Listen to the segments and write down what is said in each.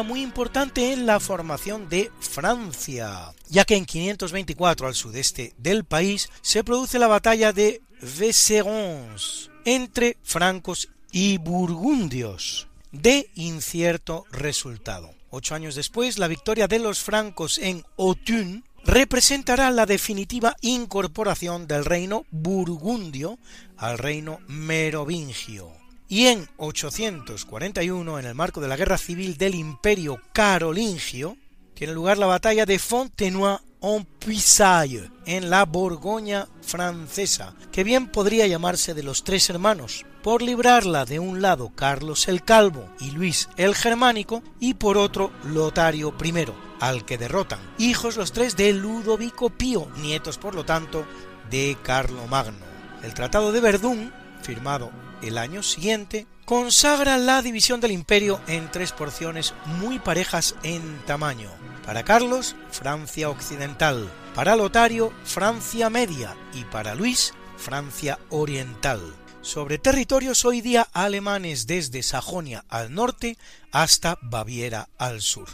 Muy importante en la formación de Francia, ya que en 524 al sudeste del país se produce la batalla de Vézérons entre francos y burgundios, de incierto resultado. Ocho años después, la victoria de los francos en Autun representará la definitiva incorporación del reino burgundio al reino merovingio y en 841, en el marco de la guerra civil del imperio carolingio, tiene lugar la batalla de Fontenoy-en-Puisaye, en la Borgoña francesa, que bien podría llamarse de los tres hermanos, por librarla de un lado Carlos el Calvo y Luis el Germánico, y por otro Lotario I, al que derrotan, hijos los tres de Ludovico Pío, nietos por lo tanto de Carlomagno. El Tratado de Verdún, firmado el año siguiente, consagra la división del imperio en tres porciones muy parejas en tamaño. Para Carlos, Francia Occidental, para Lotario, Francia Media y para Luis, Francia Oriental. Sobre territorios hoy día alemanes desde Sajonia al norte hasta Baviera al sur.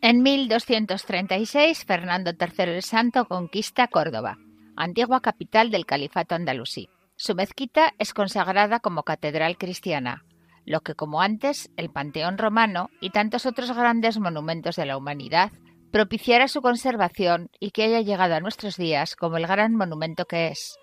En 1236, Fernando III el Santo conquista Córdoba, antigua capital del califato andalusí. Su mezquita es consagrada como catedral cristiana, lo que como antes el Panteón romano y tantos otros grandes monumentos de la humanidad propiciara su conservación y que haya llegado a nuestros días como el gran monumento que es,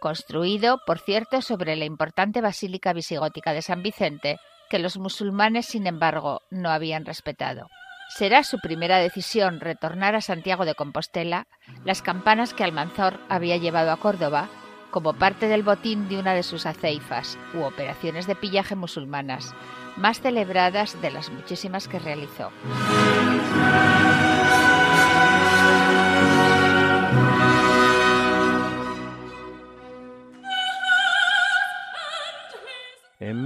construido, por cierto, sobre la importante basílica visigótica de San Vicente, que los musulmanes, sin embargo, no habían respetado. Será su primera decisión retornar a Santiago de Compostela las campanas que Almanzor había llevado a Córdoba como parte del botín de una de sus aceifas u operaciones de pillaje musulmanas, más celebradas de las muchísimas que realizó.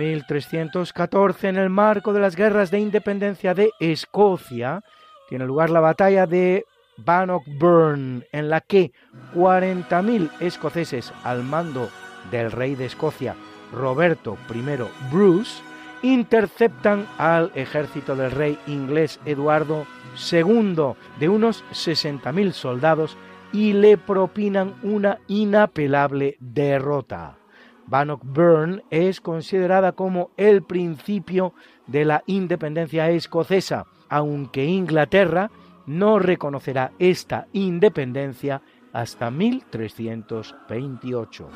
1314, en el marco de las guerras de independencia de Escocia, tiene lugar la batalla de Bannockburn, en la que 40.000 escoceses al mando del rey de Escocia, Roberto I Bruce, interceptan al ejército del rey inglés Eduardo II de unos 60.000 soldados y le propinan una inapelable derrota. Bannockburn es considerada como el principio de la independencia escocesa, aunque Inglaterra no reconocerá esta independencia hasta 1328.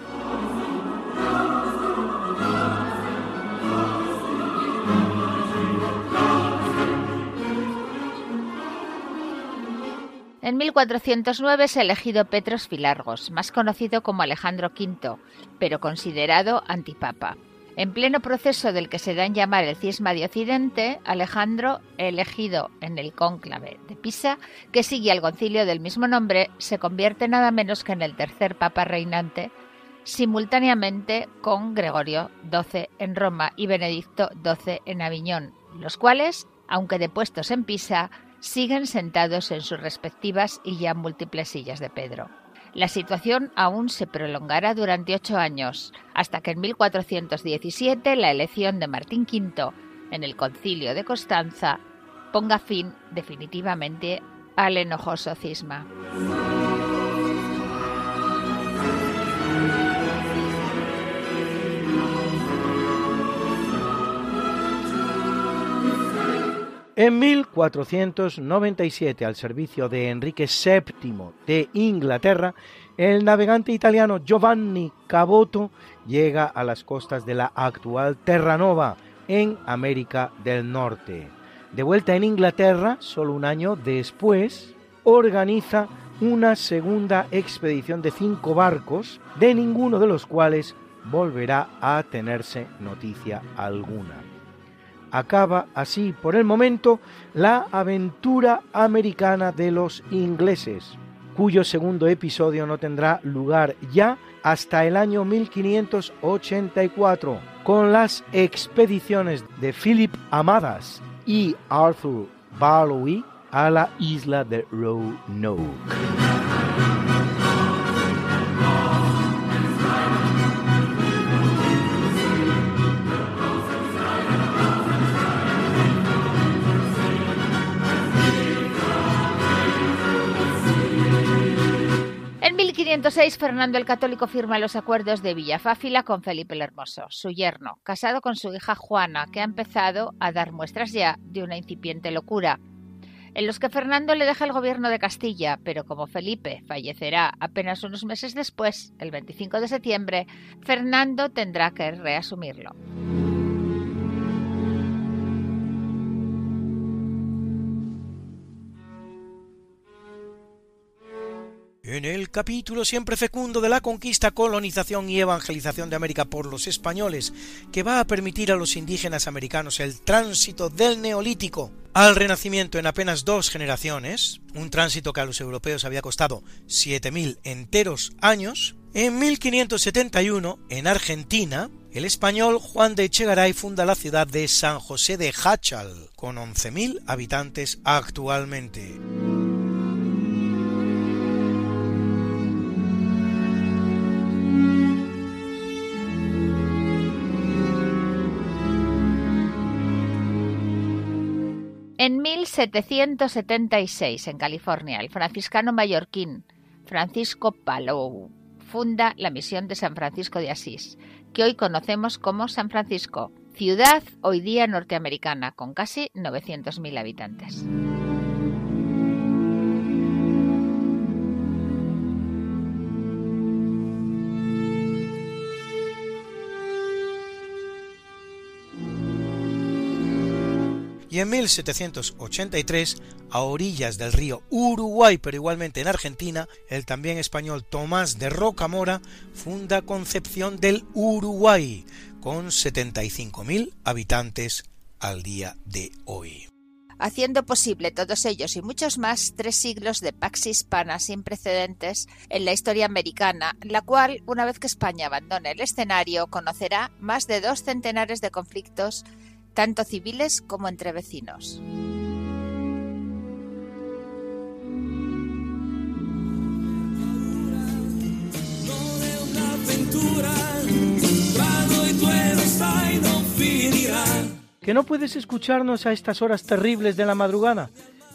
En 1409 es elegido Petros Filargos, más conocido como Alejandro V, pero considerado antipapa. En pleno proceso del que se da en llamar el cisma de Occidente, Alejandro, elegido en el cónclave de Pisa, que sigue al concilio del mismo nombre, se convierte nada menos que en el tercer papa reinante, simultáneamente con Gregorio XII en Roma y Benedicto XII en Aviñón, los cuales, aunque depuestos en Pisa, siguen sentados en sus respectivas y ya múltiples sillas de Pedro. La situación aún se prolongará durante ocho años, hasta que en 1417 la elección de Martín V en el concilio de Constanza ponga fin definitivamente al enojoso cisma. En 1497, al servicio de Enrique VII de Inglaterra, el navegante italiano Giovanni Caboto llega a las costas de la actual Terranova, en América del Norte. De vuelta en Inglaterra, solo un año después, organiza una segunda expedición de cinco barcos, de ninguno de los cuales volverá a tenerse noticia alguna. Acaba así por el momento la aventura americana de los ingleses, cuyo segundo episodio no tendrá lugar ya hasta el año 1584, con las expediciones de Philip Amadas y Arthur Balloway a la isla de Roanoke. En 1506, Fernando el Católico firma los acuerdos de Villafáfila con Felipe el Hermoso, su yerno, casado con su hija Juana, que ha empezado a dar muestras ya de una incipiente locura, en los que Fernando le deja el gobierno de Castilla, pero como Felipe fallecerá apenas unos meses después, el 25 de septiembre, Fernando tendrá que reasumirlo. En el capítulo siempre fecundo de la conquista, colonización y evangelización de América por los españoles, que va a permitir a los indígenas americanos el tránsito del neolítico al renacimiento en apenas dos generaciones, un tránsito que a los europeos había costado 7.000 enteros años, en 1571, en Argentina, el español Juan de Echegaray funda la ciudad de San José de Hachal, con 11.000 habitantes actualmente. En 1776, en California, el franciscano mallorquín Francisco Palou funda la misión de San Francisco de Asís, que hoy conocemos como San Francisco, ciudad hoy día norteamericana con casi 900.000 habitantes. Y en 1783, a orillas del río Uruguay, pero igualmente en Argentina, el también español Tomás de Rocamora funda Concepción del Uruguay, con 75.000 habitantes al día de hoy. Haciendo posible todos ellos y muchos más tres siglos de pax hispana sin precedentes en la historia americana, la cual, una vez que España abandone el escenario, conocerá más de dos centenares de conflictos tanto civiles como entre vecinos. ¿Que no puedes escucharnos a estas horas terribles de la madrugada?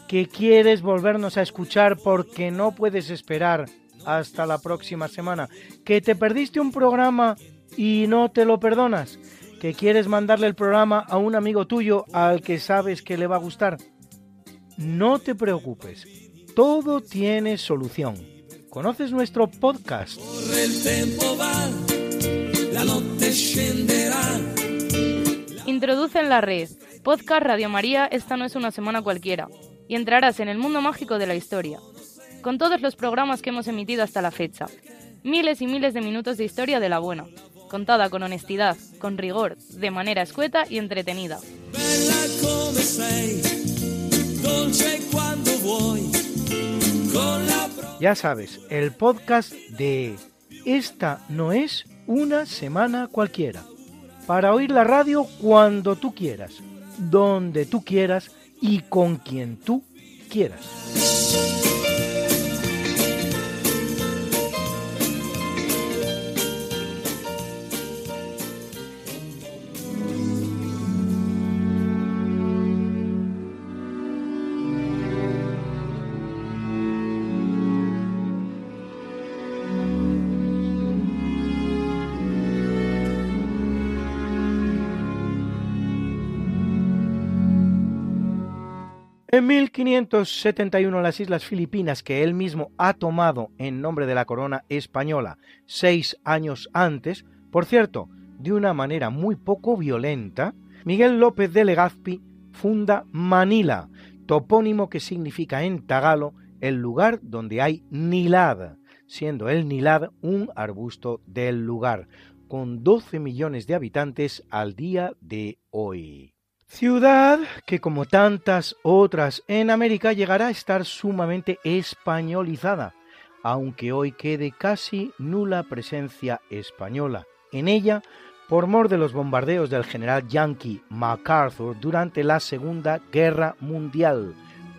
¿Que quieres volvernos a escuchar porque no puedes esperar hasta la próxima semana? ¿Que te perdiste un programa y no te lo perdonas? Que quieres mandarle el programa a un amigo tuyo al que sabes que le va a gustar. no te preocupes, todo tiene solución. ¿Conoces nuestro podcast? Introduce en la red. Podcast Radio María, esta no es una semana cualquiera. Y entrarás en el mundo mágico de la historia. Con todos los programas que hemos emitido hasta la fecha. Miles y miles de minutos de historia de la buena. Contada con honestidad, con rigor, de manera escueta y entretenida. Ya sabes, el podcast de Esta no es una semana cualquiera. Para oír la radio cuando tú quieras, donde tú quieras y con quien tú quieras. 1571 las Islas Filipinas, que él mismo ha tomado en nombre de la corona española seis años antes, por cierto, de una manera muy poco violenta, Miguel López de Legazpi funda Manila, topónimo que significa en tagalo el lugar donde hay nilad, siendo el nilad un arbusto del lugar, con 12 millones de habitantes al día de hoy. Ciudad que como tantas otras en América llegará a estar sumamente españolizada, aunque hoy quede casi nula presencia española en ella por mor de los bombardeos del general yankee MacArthur durante la Segunda Guerra Mundial,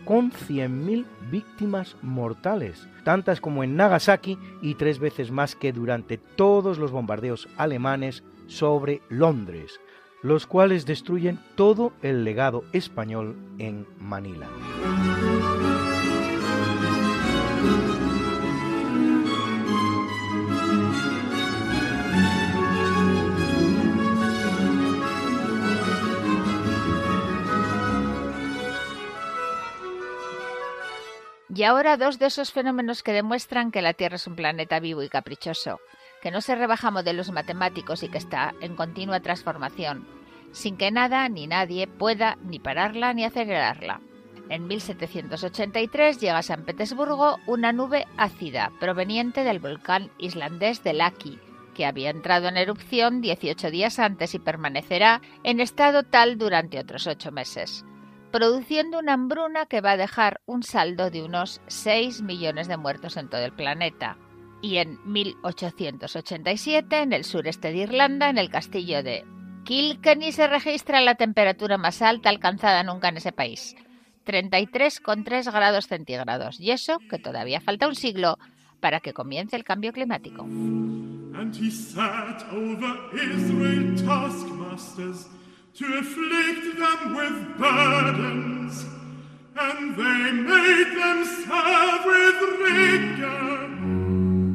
con 100.000 víctimas mortales, tantas como en Nagasaki y tres veces más que durante todos los bombardeos alemanes sobre Londres, los cuales destruyen todo el legado español en Manila. Y ahora dos de esos fenómenos que demuestran que la Tierra es un planeta vivo y caprichoso, que no se rebaja modelos matemáticos y que está en continua transformación, sin que nada ni nadie pueda ni pararla ni acelerarla. En 1783 llega a San Petersburgo una nube ácida proveniente del volcán islandés de Laki, que había entrado en erupción 18 días antes y permanecerá en estado tal durante otros ocho meses, produciendo una hambruna que va a dejar un saldo de unos 6 millones de muertos en todo el planeta, y en 1887 en el sureste de Irlanda, en el castillo de Kilkenny, se registra la temperatura más alta alcanzada nunca en ese país, 33,3 grados centígrados, y eso que todavía falta un siglo para que comience el cambio climático.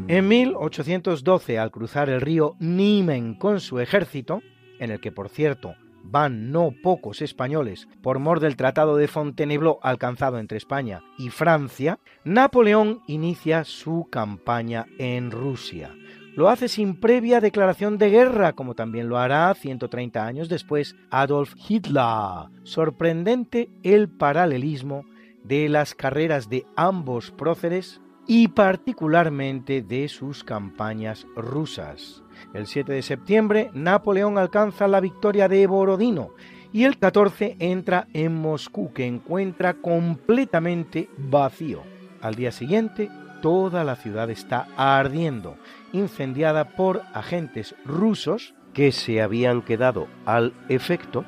En 1812, al cruzar el río Niemen con su ejército, en el que por cierto van no pocos españoles por mor del Tratado de Fontainebleau alcanzado entre España y Francia, Napoleón inicia su campaña en Rusia. Lo hace sin previa declaración de guerra, como también lo hará 130 años después Adolf Hitler. Sorprendente el paralelismo de las carreras de ambos próceres y particularmente de sus campañas rusas. El 7 de septiembre Napoleón alcanza la victoria de Borodino y el 14 entra en Moscú que encuentra completamente vacío. Al día siguiente toda la ciudad está ardiendo, incendiada por agentes rusos que se habían quedado al efecto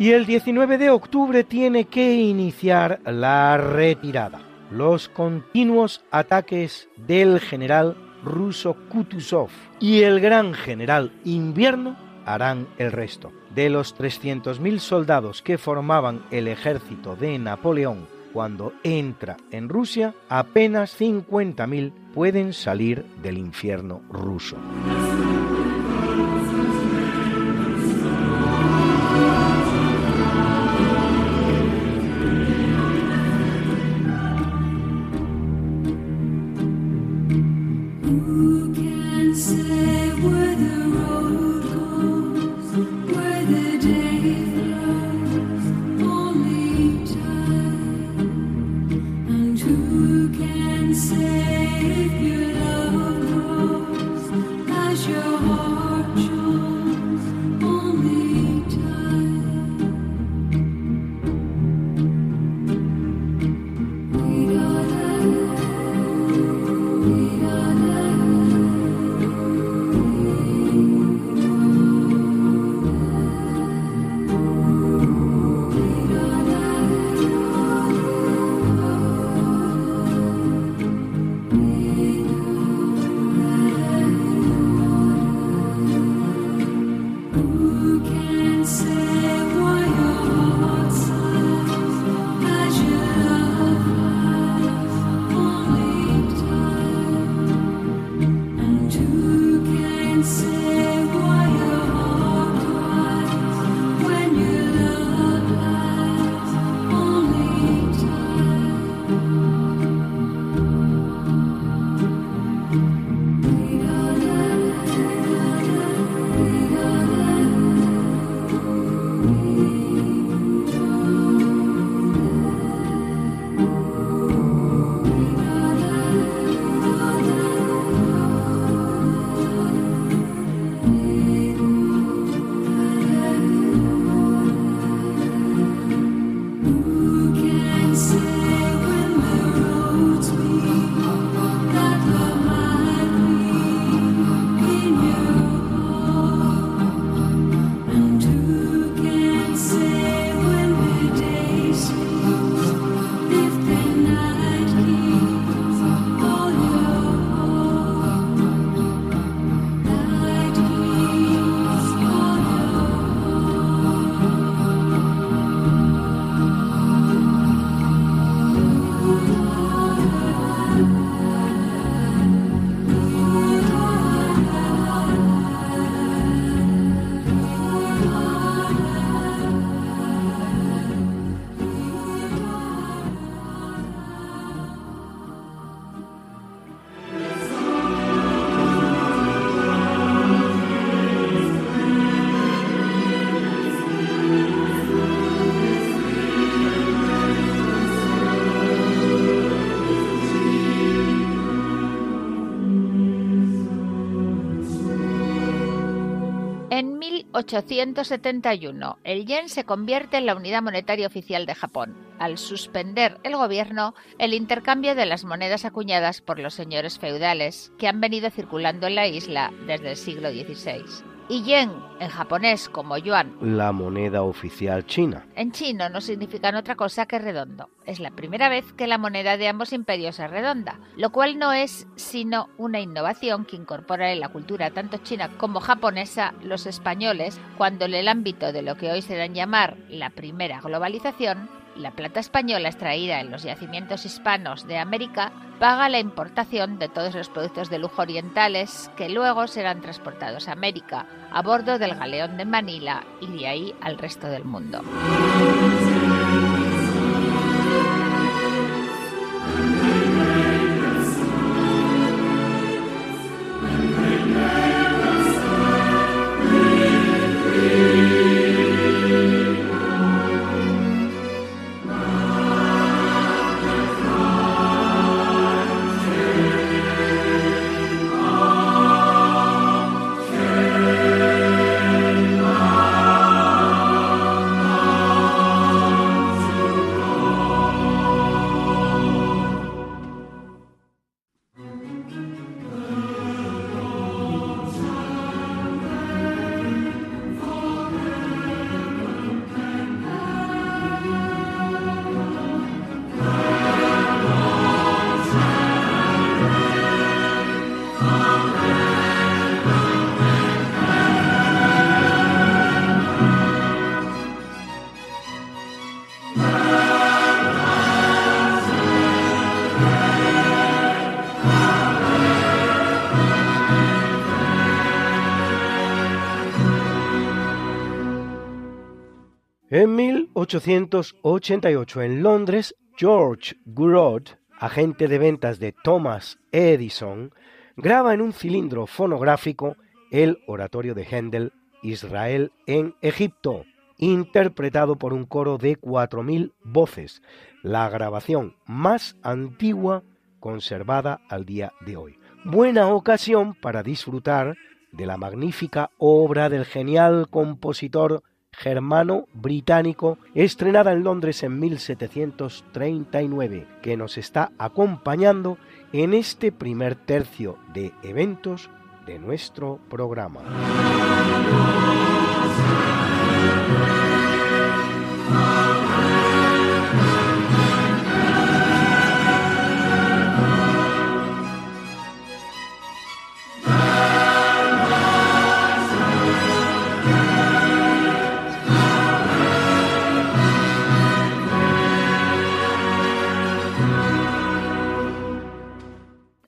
y el 19 de octubre tiene que iniciar la retirada los continuos ataques del general ruso Kutuzov y el gran general invierno harán el resto. De los 300.000 soldados que formaban el ejército de Napoleón cuando entra en Rusia, apenas 50.000 pueden salir del infierno ruso. 1871, el yen se convierte en la unidad monetaria oficial de Japón, al suspender el gobierno el intercambio de las monedas acuñadas por los señores feudales que han venido circulando en la isla desde el siglo XVI y yen en japonés como yuan. La moneda oficial china. En chino no significan otra cosa que redondo. Es la primera vez que la moneda de ambos imperios es redonda, lo cual no es sino una innovación que incorpora en la cultura tanto china como japonesa los españoles cuando en el ámbito de lo que hoy se dan llamar la primera globalización la plata española extraída en los yacimientos hispanos de América paga la importación de todos los productos de lujo orientales que luego serán transportados a América a bordo del galeón de Manila y de ahí al resto del mundo. 1888 en Londres, George Gouraud, agente de ventas de Thomas Edison, graba en un cilindro fonográfico el oratorio de Händel, Israel en Egipto, interpretado por un coro de 4.000 voces, la grabación más antigua conservada al día de hoy. Buena ocasión para disfrutar de la magnífica obra del genial compositor germano-británico estrenada en Londres en 1739, que nos está acompañando en este primer tercio de eventos de nuestro programa.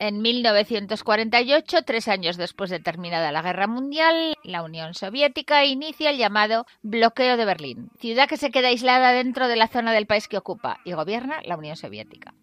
En 1948, tres años después de terminada la Guerra Mundial, la Unión Soviética inicia el llamado bloqueo de Berlín, ciudad que se queda aislada dentro de la zona del país que ocupa y gobierna la Unión Soviética.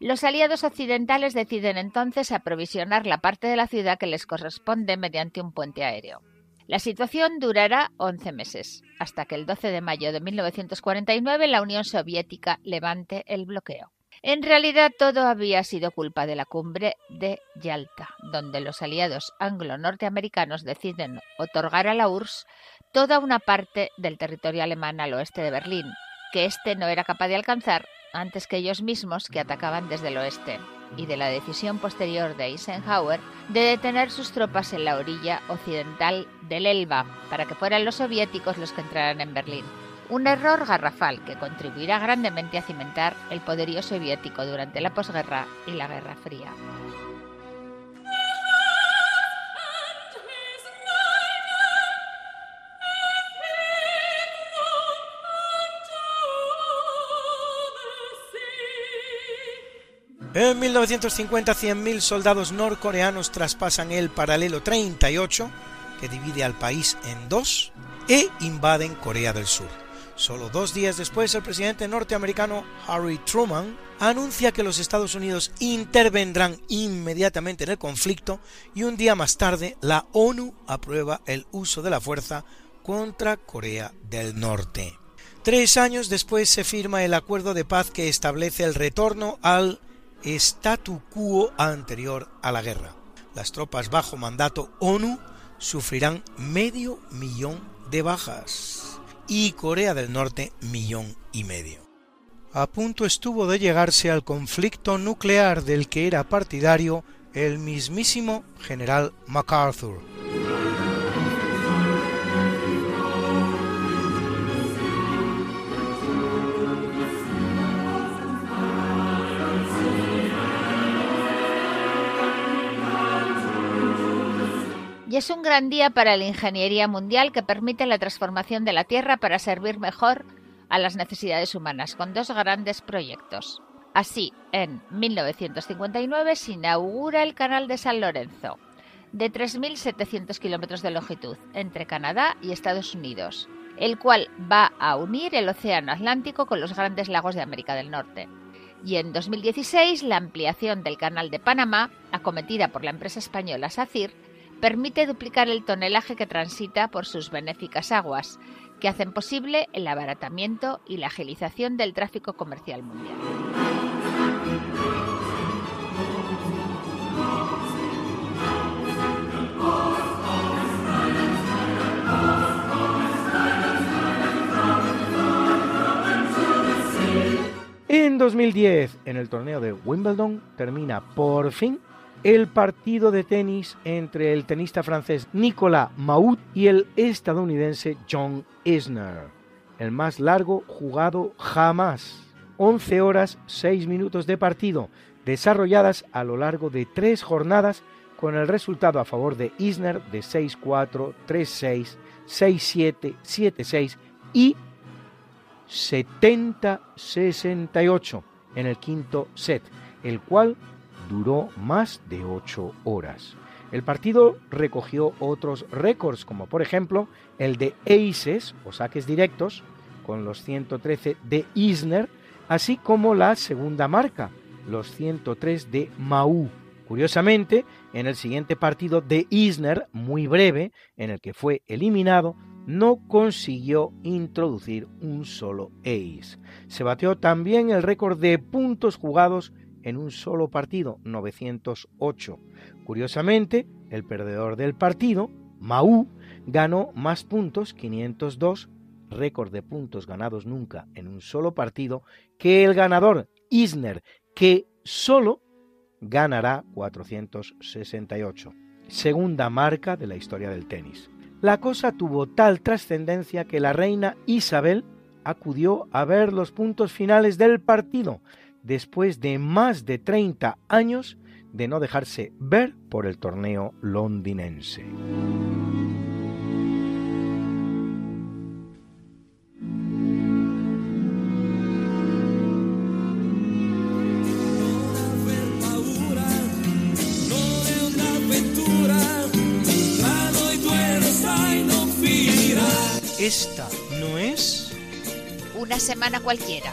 Los aliados occidentales deciden entonces aprovisionar la parte de la ciudad que les corresponde mediante un puente aéreo. La situación durará 11 meses, hasta que el 12 de mayo de 1949 la Unión Soviética levante el bloqueo. En realidad todo había sido culpa de la cumbre de Yalta, donde los aliados anglo-norteamericanos deciden otorgar a la URSS toda una parte del territorio alemán al oeste de Berlín, que éste no era capaz de alcanzar antes que ellos mismos que atacaban desde el oeste, y de la decisión posterior de Eisenhower de detener sus tropas en la orilla occidental del Elba para que fueran los soviéticos los que entraran en Berlín un error garrafal que contribuirá grandemente a cimentar el poderío soviético durante la posguerra y la Guerra Fría. En 1950, 100.000 soldados norcoreanos traspasan el paralelo 38, que divide al país en dos, e invaden Corea del Sur. Solo dos días después, el presidente norteamericano Harry Truman anuncia que los Estados Unidos intervendrán inmediatamente en el conflicto y un día más tarde la ONU aprueba el uso de la fuerza contra Corea del Norte. Tres años después se firma el acuerdo de paz que establece el retorno al statu quo anterior a la guerra. Las tropas bajo mandato ONU sufrirán medio millón de bajas y Corea del Norte millón y medio. A punto estuvo de llegarse al conflicto nuclear del que era partidario el mismísimo general MacArthur. Y es un gran día para la ingeniería mundial que permite la transformación de la Tierra para servir mejor a las necesidades humanas, con dos grandes proyectos. Así, en 1959 se inaugura el Canal de San Lorenzo, de 3.700 kilómetros de longitud, entre Canadá y Estados Unidos, el cual va a unir el Océano Atlántico con los grandes lagos de América del Norte. Y en 2016 la ampliación del Canal de Panamá, acometida por la empresa española SACIR, permite duplicar el tonelaje que transita por sus benéficas aguas, que hacen posible el abaratamiento y la agilización del tráfico comercial mundial. En 2010, en el torneo de Wimbledon, termina por fin el partido de tenis entre el tenista francés Nicolas Mahut y el estadounidense John Isner, el más largo jugado jamás. 11 horas 6 minutos de partido, desarrolladas a lo largo de tres jornadas con el resultado a favor de Isner de 6-4, 3-6, 6-7, 7-6 y 70-68 en el quinto set, el cual duró más de ocho horas. El partido recogió otros récords, como por ejemplo el de aces o saques directos, con los 113 de Isner, así como la segunda marca, los 103 de Mau, Curiosamente, en el siguiente partido de Isner, muy breve, en el que fue eliminado, no consiguió introducir un solo ace. Se bateó también el récord de puntos jugados en un solo partido, 908. Curiosamente, el perdedor del partido, Mau, ganó más puntos, 502, récord de puntos ganados nunca en un solo partido, que el ganador, Isner, que solo ganará 468. Segunda marca de la historia del tenis. La cosa tuvo tal trascendencia que la reina Isabel acudió a ver los puntos finales del partido después de más de 30 años de no dejarse ver por el torneo londinense. Esta no es Una semana cualquiera.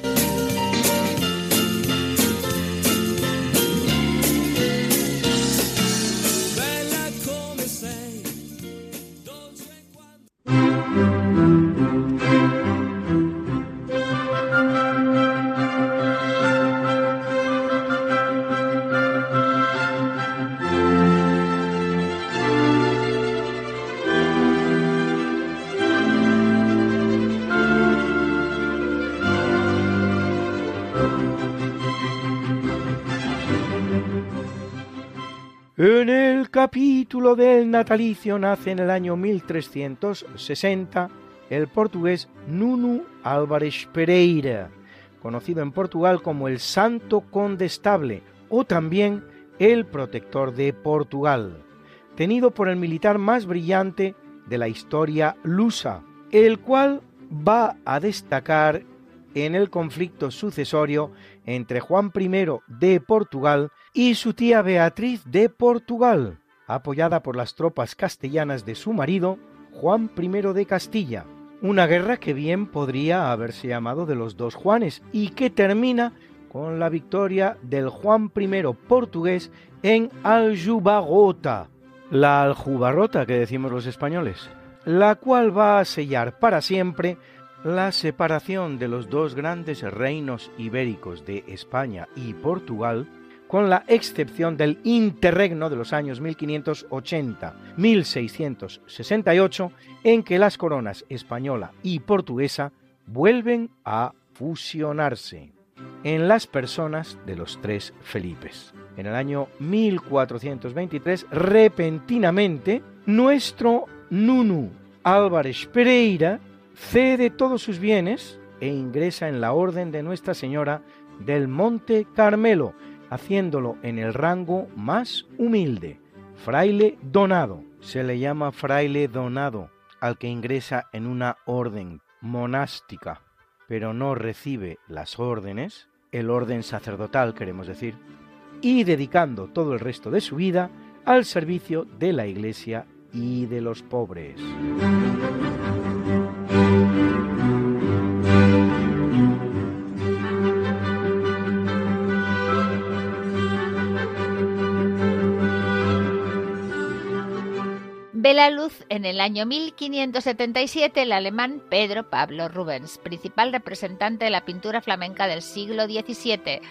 Capítulo del natalicio nace en el año 1360 el portugués Nuno Álvares Pereira, conocido en Portugal como el Santo Condestable o también el Protector de Portugal, tenido por el militar más brillante de la historia lusa, el cual va a destacar en el conflicto sucesorio entre Juan I de Portugal y su tía Beatriz de Portugal, apoyada por las tropas castellanas de su marido, Juan I de Castilla. Una guerra que bien podría haberse llamado de los dos Juanes y que termina con la victoria del Juan I portugués en Aljubarrota, la Aljubarrota que decimos los españoles, la cual va a sellar para siempre la separación de los dos grandes reinos ibéricos de España y Portugal, con la excepción del interregno de los años 1580-1668, en que las coronas española y portuguesa vuelven a fusionarse en las personas de los tres Felipes. En el año 1423, repentinamente, nuestro Nunu Álvarez Pereira cede todos sus bienes e ingresa en la orden de Nuestra Señora del Monte Carmelo, haciéndolo en el rango más humilde, fraile donado. Se le llama fraile donado al que ingresa en una orden monástica, pero no recibe las órdenes, el orden sacerdotal queremos decir, y dedicando todo el resto de su vida al servicio de la Iglesia y de los pobres. La luz en el año 1577 el alemán Pedro Pablo Rubens, principal representante de la pintura flamenca del siglo XVII,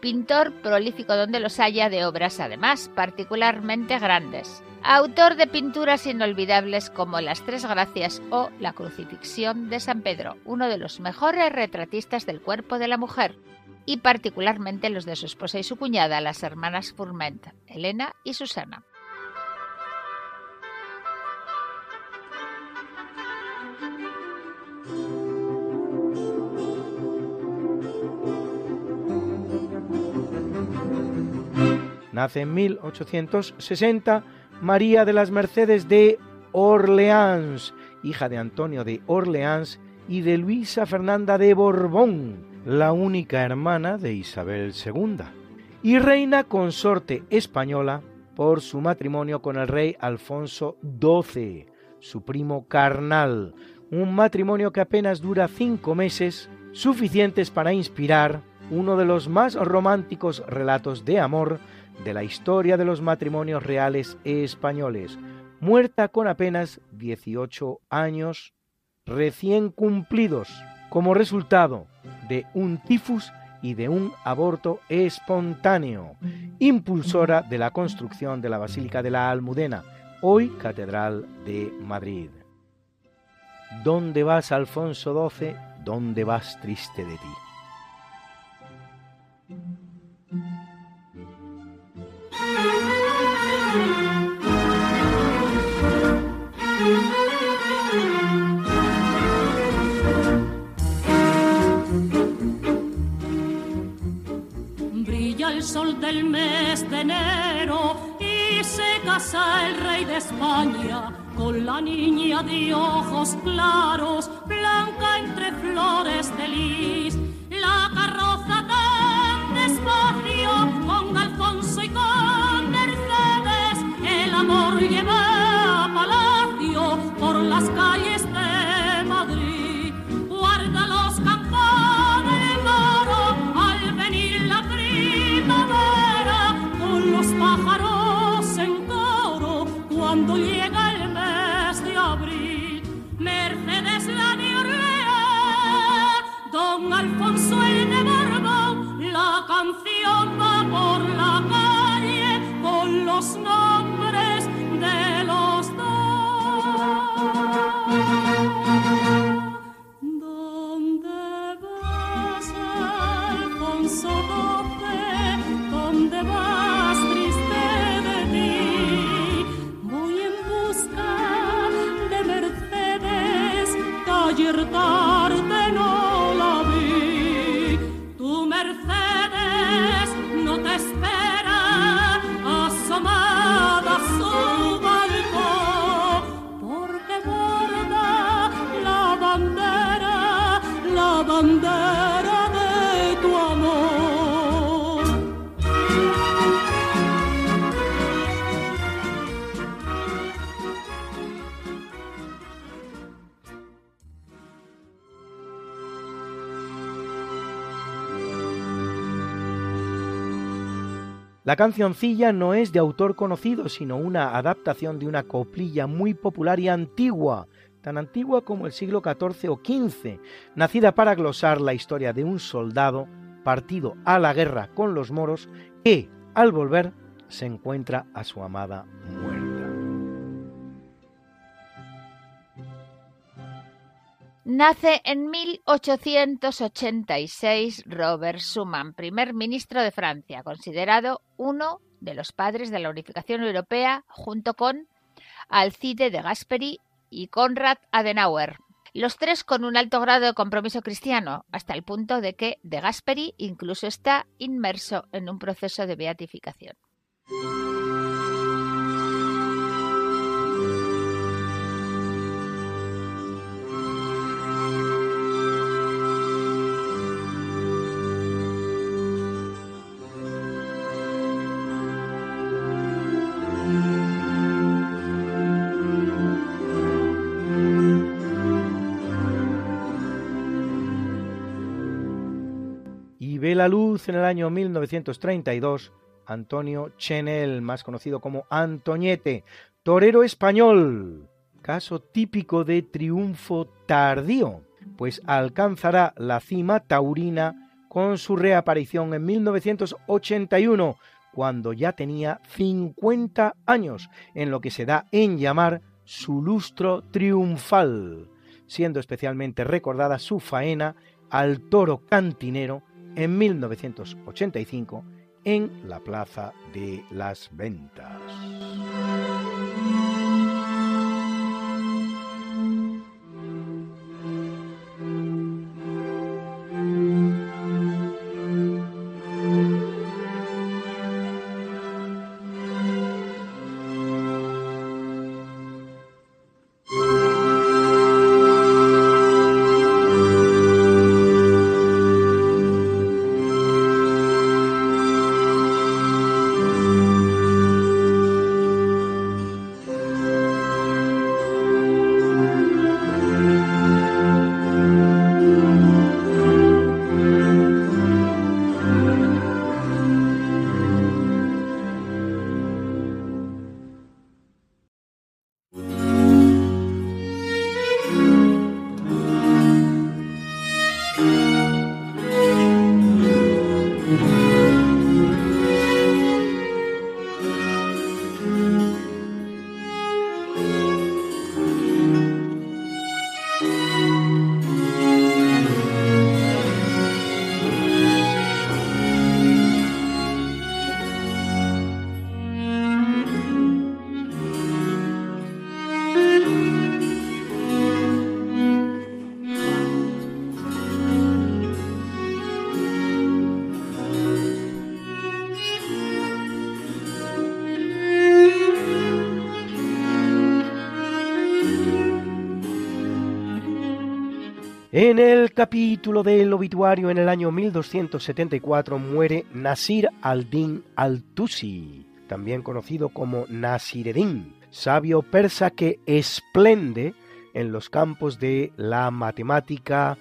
pintor prolífico donde los haya de obras además particularmente grandes. Autor de pinturas inolvidables como Las Tres Gracias o La Crucifixión de San Pedro, uno de los mejores retratistas del cuerpo de la mujer, y particularmente los de su esposa y su cuñada, las hermanas Fourment, Elena y Susana. Nace en 1860 María de las Mercedes de Orleans, hija de Antonio de Orleans y de Luisa Fernanda de Borbón, la única hermana de Isabel II, y reina consorte española por su matrimonio con el rey Alfonso XII, su primo carnal, un matrimonio que apenas dura cinco meses, suficientes para inspirar uno de los más románticos relatos de amor de la historia de los matrimonios reales españoles, muerta con apenas 18 años recién cumplidos como resultado de un tifus y de un aborto espontáneo, impulsora de la construcción de la Basílica de la Almudena, hoy Catedral de Madrid. ¿Dónde vas, Alfonso XII? ¿Dónde vas triste de ti? Brilla el sol del mes de enero y se casa el rey de España con la niña de ojos claros, blanca entre flores de lis. La carroza tan despacio la canción va por la calle con los nombres de los dos. ¿Dónde vas, Alfonso XII? ¿Dónde vas, triste de ti? Voy en busca de Mercedes, que La cancioncilla no es de autor conocido, sino una adaptación de una coplilla muy popular y antigua, tan antigua como el siglo XIV o XV, nacida para glosar la historia de un soldado partido a la guerra con los moros que, al volver, se encuentra a su amada muerta. Nace en 1886 Robert Schuman, primer ministro de Francia, considerado uno de los padres de la unificación europea junto con Alcide de Gasperi y Konrad Adenauer. Los tres con un alto grado de compromiso cristiano, hasta el punto de que de Gasperi incluso está inmerso en un proceso de beatificación. Ve la luz en el año 1932 Antonio Chenel, más conocido como Antoñete, torero español, caso típico de triunfo tardío, pues alcanzará la cima taurina con su reaparición en 1981, cuando ya tenía 50 años, en lo que se da en llamar su lustro triunfal, siendo especialmente recordada su faena al toro cantinero en 1985 en la Plaza de las Ventas. En el capítulo del obituario en el año 1274 muere Nasir al-Din al-Tusi, también conocido como Nasireddin, sabio persa que esplende en los campos de la matemática,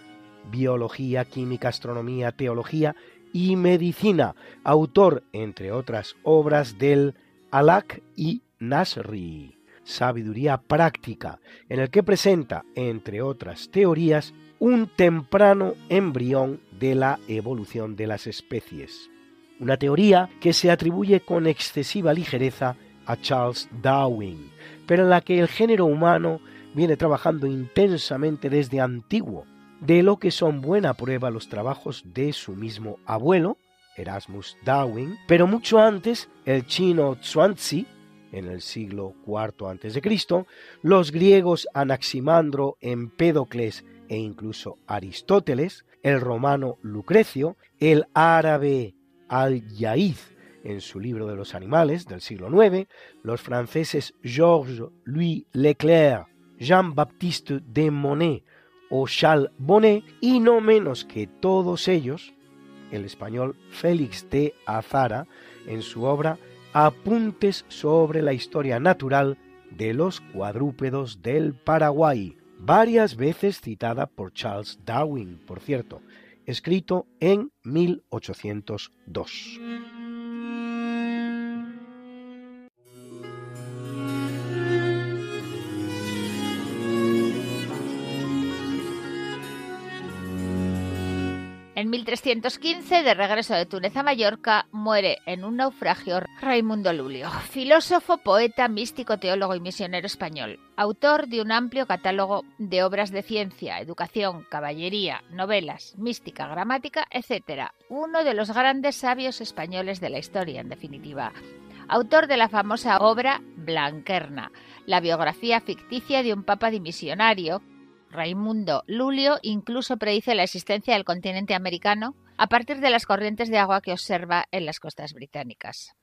biología, química, astronomía, teología y medicina, autor, entre otras obras, del Alak y Nasri, Sabiduría Práctica, en el que presenta, entre otras teorías, un temprano embrión de la evolución de las especies. Una teoría que se atribuye con excesiva ligereza a Charles Darwin, pero en la que el género humano viene trabajando intensamente desde antiguo, de lo que son buena prueba los trabajos de su mismo abuelo, Erasmus Darwin, pero mucho antes el chino Zhuangzi, en el siglo IV a.C., los griegos Anaximandro, Empédocles e incluso Aristóteles, el romano Lucrecio, el árabe Al-Yaiz en su libro de los animales del siglo IX, los franceses Georges Louis Leclerc, Jean-Baptiste de Monet o Charles Bonnet y no menos que todos ellos, el español Félix de Azara en su obra Apuntes sobre la historia natural de los cuadrúpedos del Paraguay, varias veces citada por Charles Darwin, por cierto, escrito en 1802. 1315, de regreso de Túnez a Mallorca, muere en un naufragio Raimundo Lulio, filósofo, poeta, místico, teólogo y misionero español, autor de un amplio catálogo de obras de ciencia, educación, caballería, novelas, mística, gramática, etc. Uno de los grandes sabios españoles de la historia, en definitiva. Autor de la famosa obra Blanquerna, la biografía ficticia de un papa dimisionario Raimundo Lulio incluso predice la existencia del continente americano a partir de las corrientes de agua que observa en las costas británicas.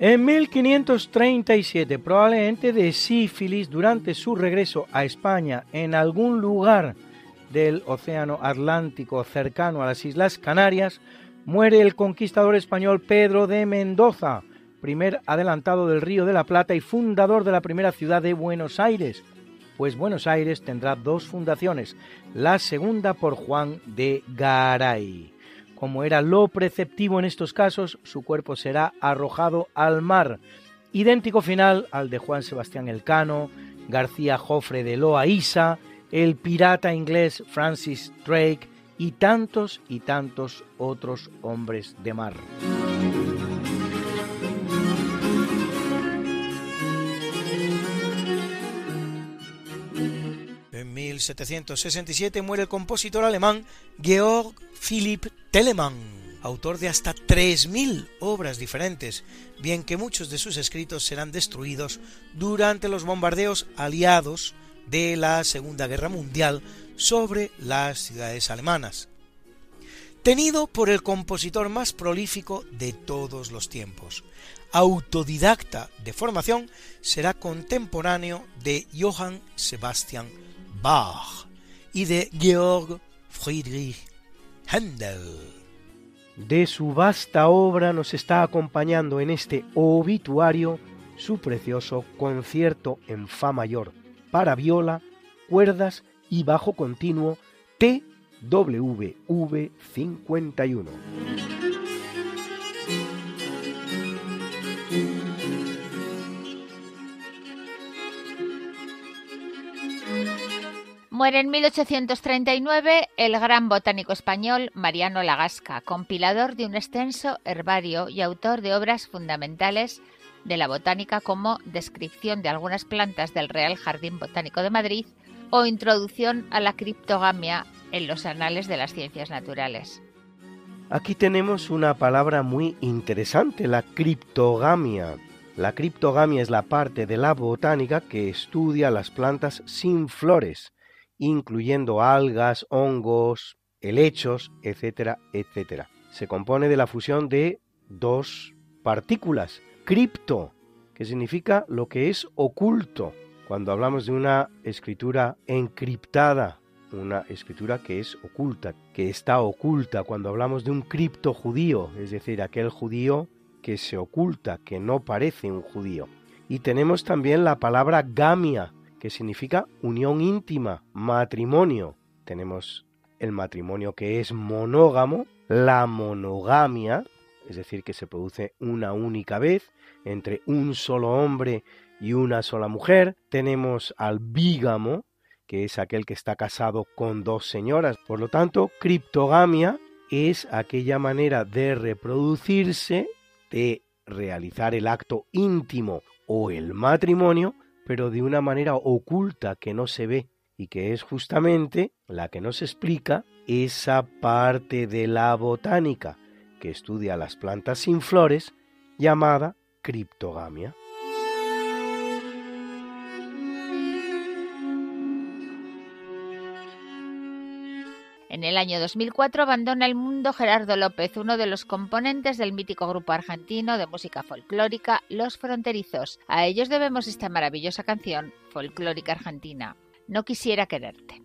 En 1537, probablemente de sífilis, durante su regreso a España en algún lugar del Océano Atlántico cercano a las Islas Canarias, muere el conquistador español Pedro de Mendoza, primer adelantado del Río de la Plata y fundador de la primera ciudad de Buenos Aires, pues Buenos Aires tendrá dos fundaciones, la segunda por Juan de Garay. Como era lo preceptivo en estos casos, su cuerpo será arrojado al mar, idéntico final al de Juan Sebastián Elcano, García Jofre de Loaísa, el pirata inglés Francis Drake y tantos y tantos otros hombres de mar. En 1767 muere el compositor alemán Georg Philipp Telemann, autor de hasta 3.000 obras diferentes, bien que muchos de sus escritos serán destruidos durante los bombardeos aliados de la Segunda Guerra Mundial sobre las ciudades alemanas. Tenido por el compositor más prolífico de todos los tiempos, autodidacta de formación, será contemporáneo de Johann Sebastian Bach y de Georg Friedrich de su vasta obra nos está acompañando en este obituario su precioso concierto en Fa mayor para viola, cuerdas y bajo continuo TWV 51. Muere en 1839 el gran botánico español Mariano Lagasca, compilador de un extenso herbario y autor de obras fundamentales de la botánica como Descripción de algunas plantas del Real Jardín Botánico de Madrid o Introducción a la criptogamia en los anales de las ciencias naturales. Aquí tenemos una palabra muy interesante, la criptogamia. La criptogamia es la parte de la botánica que estudia las plantas sin flores incluyendo algas, hongos, helechos, etcétera, etcétera. Se compone de la fusión de dos partículas, cripto, que significa lo que es oculto. Cuando hablamos de una escritura encriptada, una escritura que es oculta, que está oculta. Cuando hablamos de un cripto judío, es decir, aquel judío que se oculta, que no parece un judío. Y tenemos también la palabra gamia, que significa unión íntima, matrimonio. Tenemos el matrimonio que es monógamo, la monogamia, es decir, que se produce una única vez entre un solo hombre y una sola mujer. Tenemos al bígamo, que es aquel que está casado con dos señoras. Por lo tanto, criptogamia es aquella manera de reproducirse, de realizar el acto íntimo o el matrimonio, pero de una manera oculta que no se ve y que es justamente la que nos explica esa parte de la botánica que estudia las plantas sin flores llamada criptogamia. En el año 2004 abandona el mundo Gerardo López, uno de los componentes del mítico grupo argentino de música folclórica Los Fronterizos. A ellos debemos esta maravillosa canción folclórica argentina, No quisiera quererte.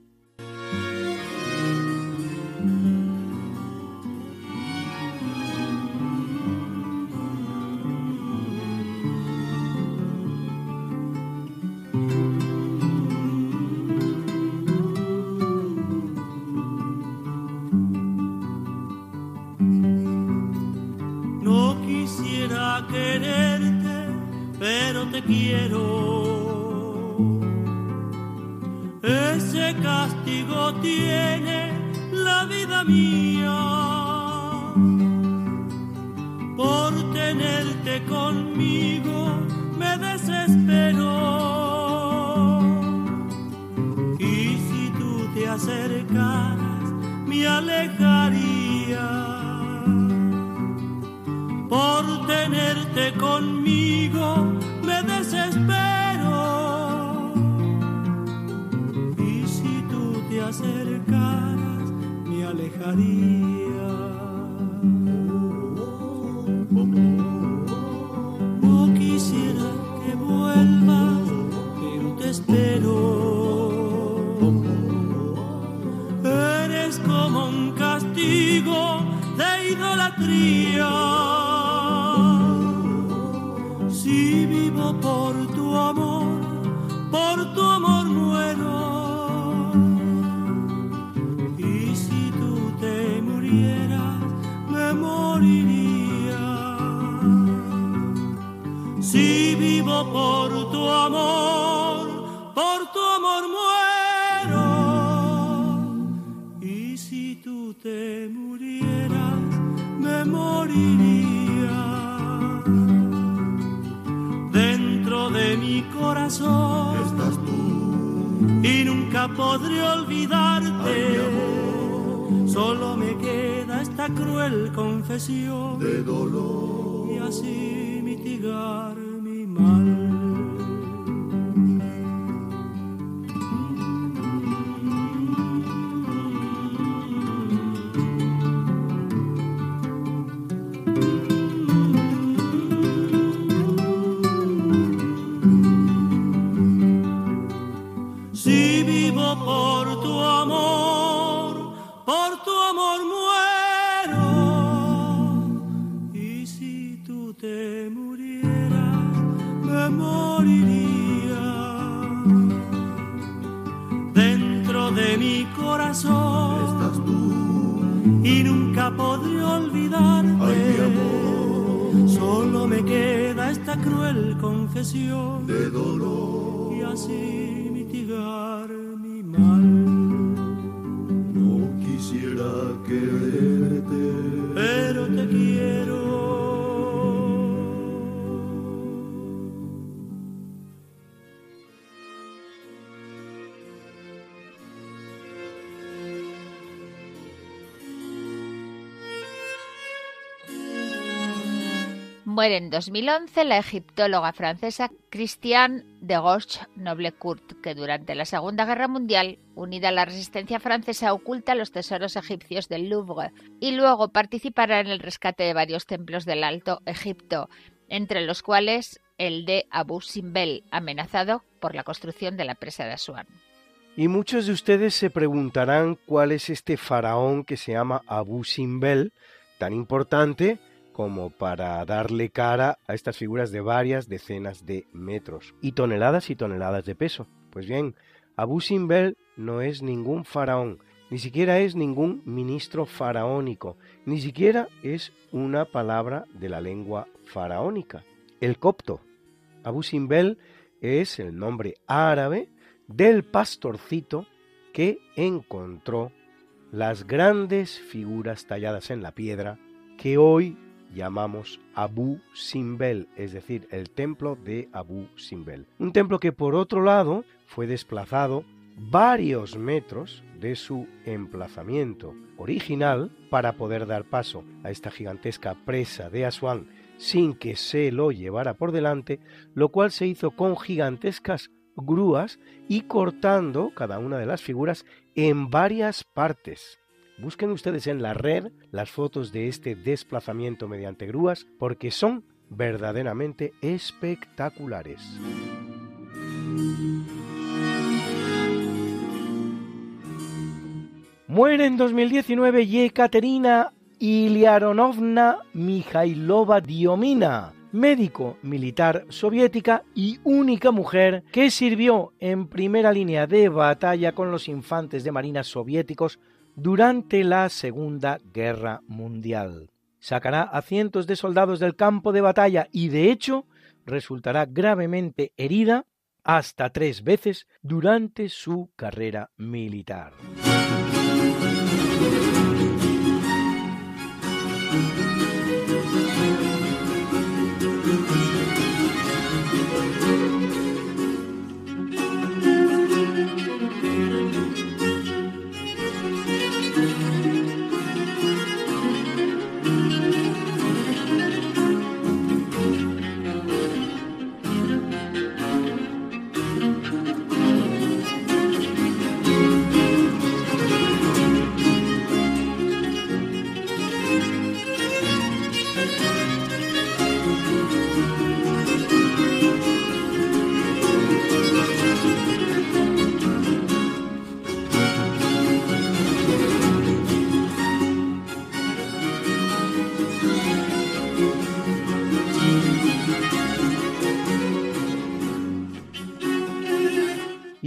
Quiero. Ese castigo tiene amor, por tu amor muero. Y si tú te murieras, me moriría. corazón estás tú y nunca podré olvidarte. Solo me queda esta cruel confesión de dolor y así mitigar de dolor. y así Muere en 2011 la egiptóloga francesa Christiane de Gauche Noblecourt, que durante la Segunda Guerra Mundial, unida a la resistencia francesa, oculta los tesoros egipcios del Louvre y luego participará en el rescate de varios templos del Alto Egipto, entre los cuales el de Abu Simbel, amenazado por la construcción de la presa de Asuán. Y muchos de ustedes se preguntarán cuál es este faraón que se llama Abu Simbel, tan importante como para darle cara a estas figuras de varias decenas de metros y toneladas y toneladas de peso. Pues bien, Abu Simbel no es ningún faraón, ni siquiera es ningún ministro faraónico, ni siquiera es una palabra de la lengua faraónica. El copto. Abu Simbel es el nombre árabe del pastorcito que encontró las grandes figuras talladas en la piedra que hoy llamamos Abu Simbel, es decir, el templo de Abu Simbel. Un templo que por otro lado fue desplazado varios metros de su emplazamiento original para poder dar paso a esta gigantesca presa de Asuán sin que se lo llevara por delante, lo cual se hizo con gigantescas grúas y cortando cada una de las figuras en varias partes Busquen ustedes en la red las fotos de este desplazamiento mediante grúas porque son verdaderamente espectaculares. Muere en 2019 Yekaterina Iliaronovna Mikhailova Diomina, médico militar soviética y única mujer que sirvió en primera línea de batalla con los infantes de marina soviéticos durante la Segunda Guerra Mundial. Sacará a cientos de soldados del campo de batalla y de hecho resultará gravemente herida hasta tres veces durante su carrera militar.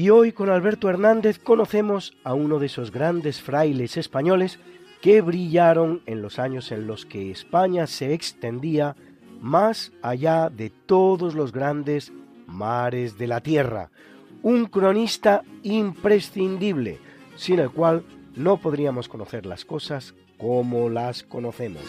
Y hoy con Alberto Hernández conocemos a uno de esos grandes frailes españoles que brillaron en los años en los que España se extendía más allá de todos los grandes mares de la tierra. Un cronista imprescindible, sin el cual no podríamos conocer las cosas como las conocemos.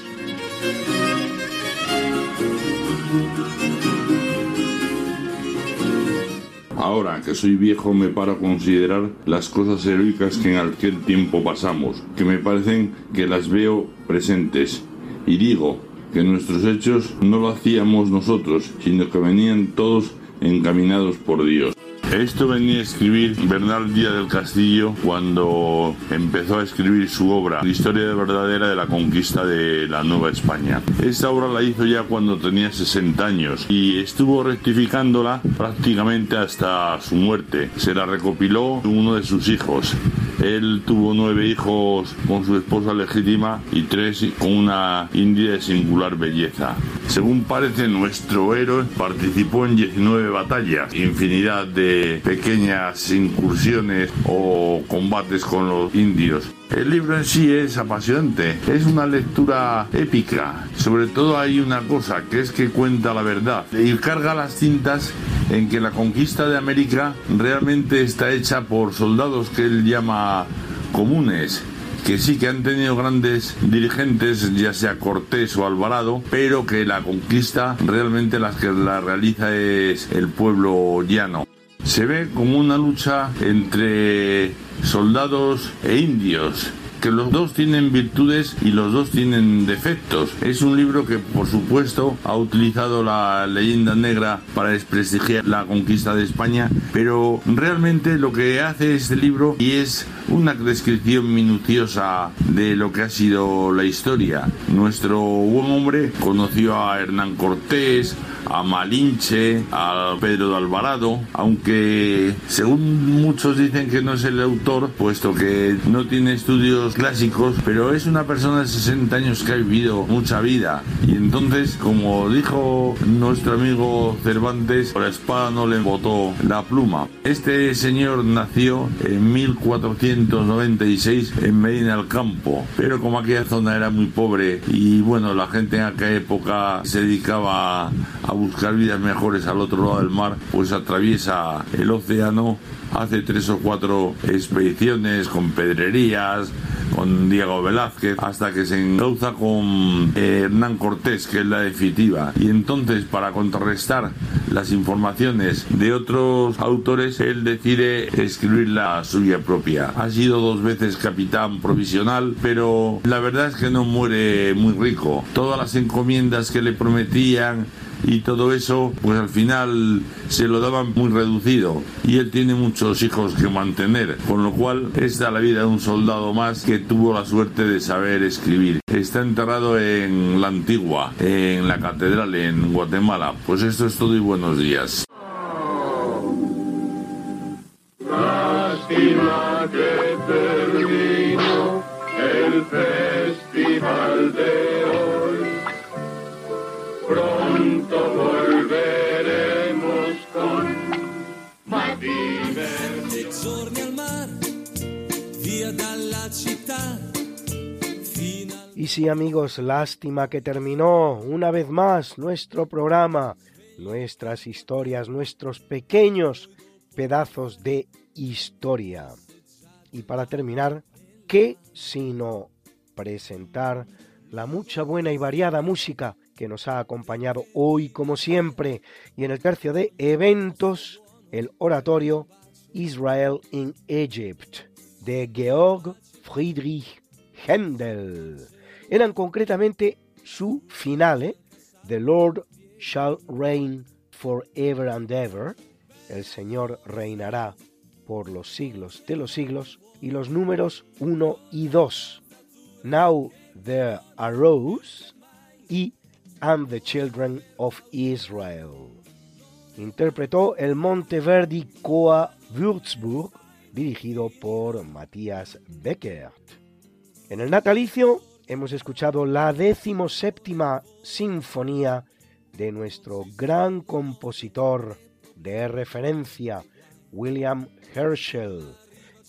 Ahora que soy viejo me paro a considerar las cosas heroicas que en aquel tiempo pasamos, que me parecen que las veo presentes. Y digo que nuestros hechos no lo hacíamos nosotros, sino que venían todos encaminados por Dios. Esto venía a escribir Bernal Díaz del Castillo cuando empezó a escribir su obra, la historia verdadera de la conquista de la Nueva España. Esta obra la hizo ya cuando tenía 60 años y estuvo rectificándola prácticamente hasta su muerte. Se la recopiló uno de sus hijos. Él tuvo nueve hijos con su esposa legítima y tres con una india de singular belleza. Según parece, nuestro héroe participó en 19 batallas, infinidad de pequeñas incursiones o combates con los indios. El libro en sí es apasionante, es una lectura épica. Sobre todo hay una cosa, que es que cuenta la verdad y carga las cintas en que la conquista de América realmente está hecha por soldados que él llama comunes, que sí que han tenido grandes dirigentes, ya sea Cortés o Alvarado, pero que la conquista realmente las que la realiza es el pueblo llano. Se ve como una lucha entre soldados e indios que los dos tienen virtudes y los dos tienen defectos. Es un libro que, por supuesto, ha utilizado la leyenda negra para desprestigiar la conquista de España, pero realmente lo que hace este libro y es una descripción minuciosa de lo que ha sido la historia. Nuestro buen hombre conoció a Hernán Cortés, a Malinche, a Pedro de Alvarado, aunque según muchos dicen que no es el autor, puesto que no tiene estudios clásicos, pero es una persona de 60 años que ha vivido mucha vida. Y entonces, como dijo nuestro amigo Cervantes, por la espada no le botó la pluma. Este señor nació en 1496 en Medina del Campo, pero como aquella zona era muy pobre y bueno, la gente en aquella época se dedicaba a buscar vidas mejores al otro lado del mar, pues atraviesa el océano, hace tres o cuatro expediciones con pedrerías, con Diego Velázquez, hasta que se encauza con eh, Hernán Cortés, que es la definitiva. Y entonces, para contrarrestar las informaciones de otros autores, él decide escribir la suya propia. Ha sido dos veces capitán provisional, pero la verdad es que no muere muy rico. Todas las encomiendas que le prometían y todo eso, pues al final se lo daban muy reducido y él tiene muchos hijos que mantener, con lo cual esta es la vida de un soldado más que tuvo la suerte de saber escribir. Está enterrado en la antigua, en la catedral en Guatemala. Pues esto es todo y buenos días. Y sí amigos, lástima que terminó una vez más nuestro programa, nuestras historias, nuestros pequeños pedazos de historia. Y para terminar, ¿qué sino presentar la mucha buena y variada música que nos ha acompañado hoy como siempre y en el tercio de eventos, el oratorio Israel in Egypt de Georg Friedrich Händel. Eran concretamente su finale, The Lord shall reign forever and ever, el Señor reinará por los siglos de los siglos, y los números 1 y 2. Now there arose y and the children of Israel. Interpretó el Monteverdi Coa Würzburg, dirigido por Matías Beckert. En el natalicio hemos escuchado la decimoséptima sinfonía de nuestro gran compositor de referencia, William Herschel,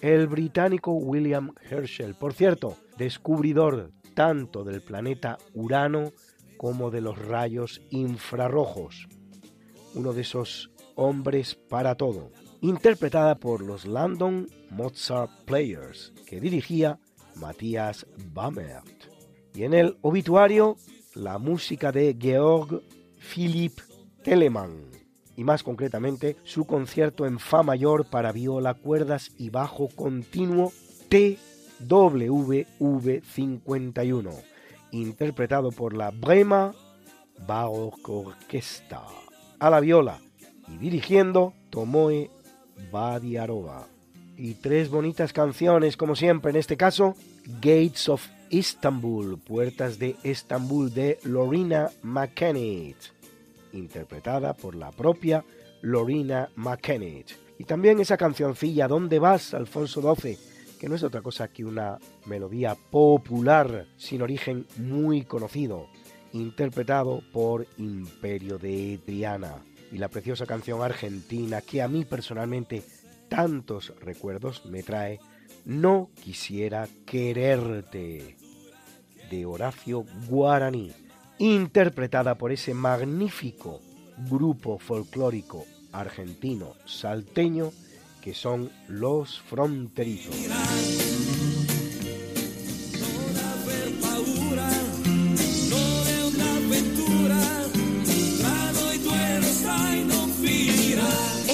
el británico William Herschel, por cierto, descubridor tanto del planeta Urano como de los rayos infrarrojos, uno de esos hombres para todo, interpretada por los London Mozart Players, que dirigía Matthias Bammert. Y en el obituario, la música de Georg Philipp Telemann, y más concretamente su concierto en Fa mayor para viola, cuerdas y bajo continuo TWV 51, interpretado por la Brema Baroque Orquesta, a la viola y dirigiendo Tomoe Badiarova. Y tres bonitas canciones, como siempre, en este caso, Gates of Istanbul, Puertas de Estambul de Lorena McKennitt, interpretada por la propia Lorena McKennitt. Y también esa cancioncilla ¿Dónde vas, Alfonso XII? que no es otra cosa que una melodía popular sin origen muy conocido, interpretado por Imperio de Triana. Y la preciosa canción argentina que a mí personalmente tantos recuerdos me trae, No quisiera quererte, de Horacio Guaraní, interpretada por ese magnífico grupo folclórico argentino salteño que son los fronterizos.